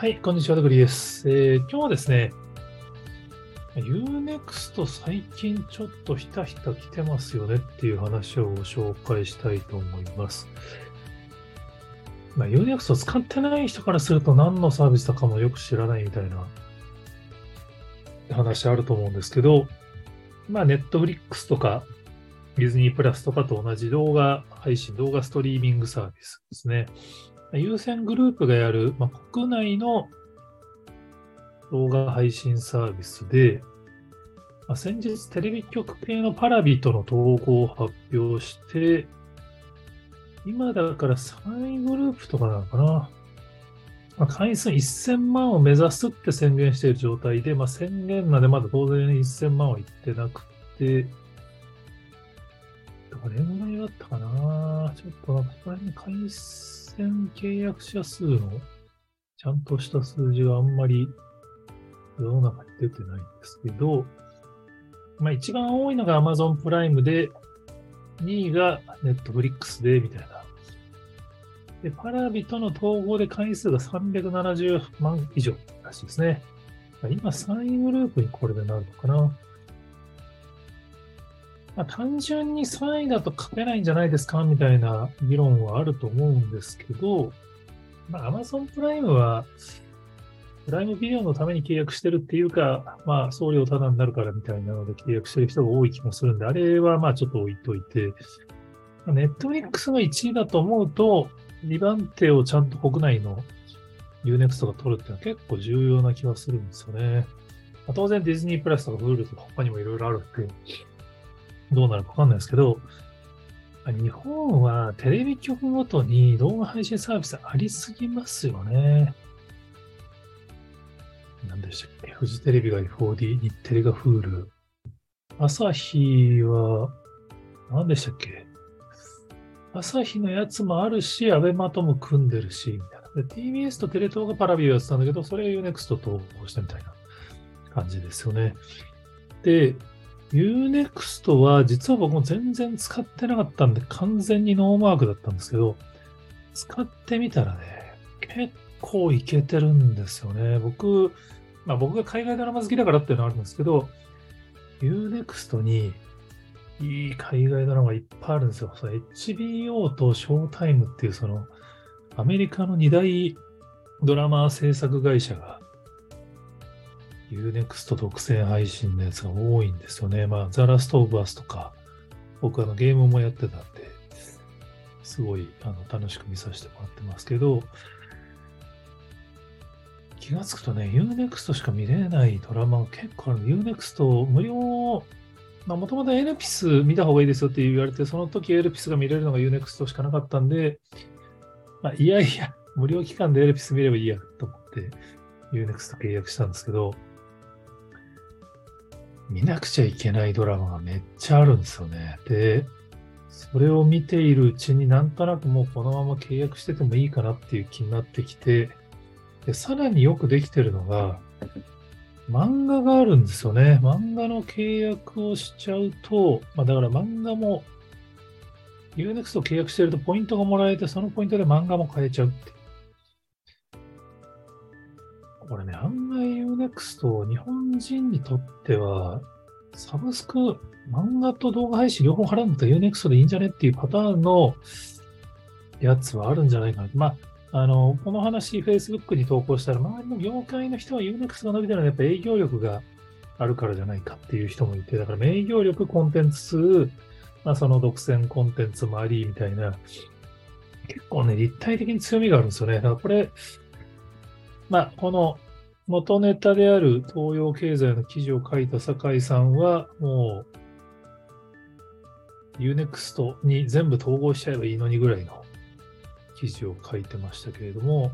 はい、こんにちは、ドグリです。えー、今日はですね、Unext 最近ちょっとひたひた来てますよねっていう話をご紹介したいと思います。まあ、Unext を使ってない人からすると何のサービスだかもよく知らないみたいな話あると思うんですけど、まあ、Netflix とかディズニープラスとかと同じ動画配信、動画ストリーミングサービスですね。優先グループがやる、まあ、国内の動画配信サービスで、まあ、先日テレビ局系のパラビとの統合を発表して、今だから3位グループとかなのかな。まあ、会員数1000万を目指すって宣言している状態で、まあ、宣言なんでまだ当然1000万はいってなくて、どれぐらいだったかなちょっとなんかこら辺会員線契約者数のちゃんとした数字があんまり世の中に出てないんですけど、まあ一番多いのが Amazon プライムで、2位が Netflix で、みたいな。で、パラビとの統合で会員数が370万以上らしいですね。今3位グループにこれでなるのかな。まあ、単純に3位だと勝てないんじゃないですかみたいな議論はあると思うんですけど、まあ、Amazon プライムは、プライムビデオのために契約してるっていうか、まあ、送料タダになるからみたいなので契約してる人が多い気もするんで、あれはまあちょっと置いといて、ネットフリックスが1位だと思うと、2番手をちゃんと国内の Unext が取るっていうのは結構重要な気がするんですよね。ま、当然ディズニープラスとか Hulu とか他にもいろいろあるんで、どうなるかわかんないですけど、日本はテレビ局ごとに動画配信サービスありすぎますよね。何でしたっけ？フジテレビが 4D、日テレが Hulu。朝日は、何でしたっけ？朝日のやつもあるし、アベマとも組んでるし、みたいな。TBS とテレ東がパラビをやってたんだけど、それ UNEXT と統合したみたいな感じですよね。で、Unext は実は僕も全然使ってなかったんで完全にノーマークだったんですけど、使ってみたらね、結構いけてるんですよね。僕、まあ僕が海外ドラマ好きだからっていうのはあるんですけど、Unext にいい海外ドラマがいっぱいあるんですよ。HBO とショータイムっていうそのアメリカの2大ドラマ制作会社が Unext 独占配信のやつが多いんですよね。まあ、ザラストオブアスとか、僕あのゲームもやってたんで、すごいあの楽しく見させてもらってますけど、気がつくとね、Unext しか見れないドラマが結構ある。Unext 無料、まあもともとエルピス見た方がいいですよって言われて、その時エルピスが見れるのが Unext しかなかったんで、まあ、いやいや、無料期間でエルピス見ればいいやと思って Unext 契約したんですけど、見なくちゃいけないドラマがめっちゃあるんですよね。で、それを見ているうちになんとなくもうこのまま契約しててもいいかなっていう気になってきて、でさらによくできてるのが、漫画があるんですよね。漫画の契約をしちゃうと、まあ、だから漫画も Unext 契約してるとポイントがもらえて、そのポイントで漫画も買えちゃうってこれね、あん案外 Unext 日本人にとっては、サブスク、漫画と動画配信両方払うんだったら Unext でいいんじゃねっていうパターンのやつはあるんじゃないかな。まあ、あの、この話 Facebook に投稿したら、周りの業界の人は Unext が伸びてるのはやっぱ営業力があるからじゃないかっていう人もいて、だから営業力、コンテンツ、まあ、その独占コンテンツもありみたいな、結構ね、立体的に強みがあるんですよね。だからこれ、まあ、この元ネタである東洋経済の記事を書いた酒井さんは、もう、Unext に全部統合しちゃえばいいのにぐらいの記事を書いてましたけれども、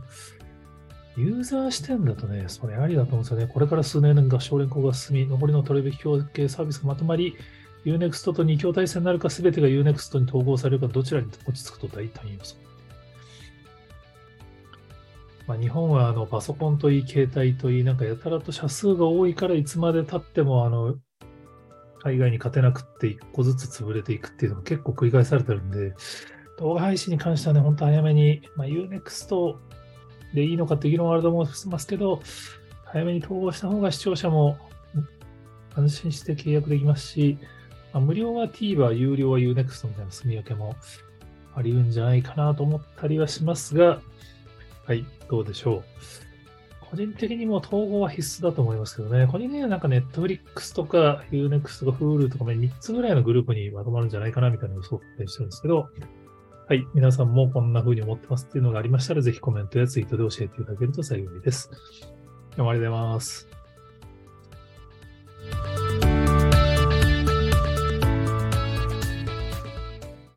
ユーザー視点だとね、それありだと思うんですよね。これから数年合唱連行が進み、残りの取るべき協計サービスがまとまり、Unext と2強体制になるか、すべてが Unext に統合されるか、どちらに落ち着くと大胆予想。まあ、日本はあのパソコンといい、携帯といい、なんかやたらと社数が多いからいつまで経ってもあの海外に勝てなくって一個ずつ潰れていくっていうのが結構繰り返されてるんで、動画配信に関してはね、本当早めに、まあ、Unext でいいのかって議論はあると思いますけど、早めに統合した方が視聴者も安心して契約できますし、まあ、無料は TVer、有料は Unext みたいな住み分けもありうんじゃないかなと思ったりはしますが、はい、どうでしょう。個人的にも統合は必須だと思いますけどね、個人的には、なんか Netflix とか Unext とか Hulu とか、3つぐらいのグループにまとまるんじゃないかなみたいな予想ってしてるんですけど、はい、皆さんもこんな風に思ってますっていうのがありましたら、ぜひコメントやツイートで教えていただけると幸いです。今日もありがとうございます。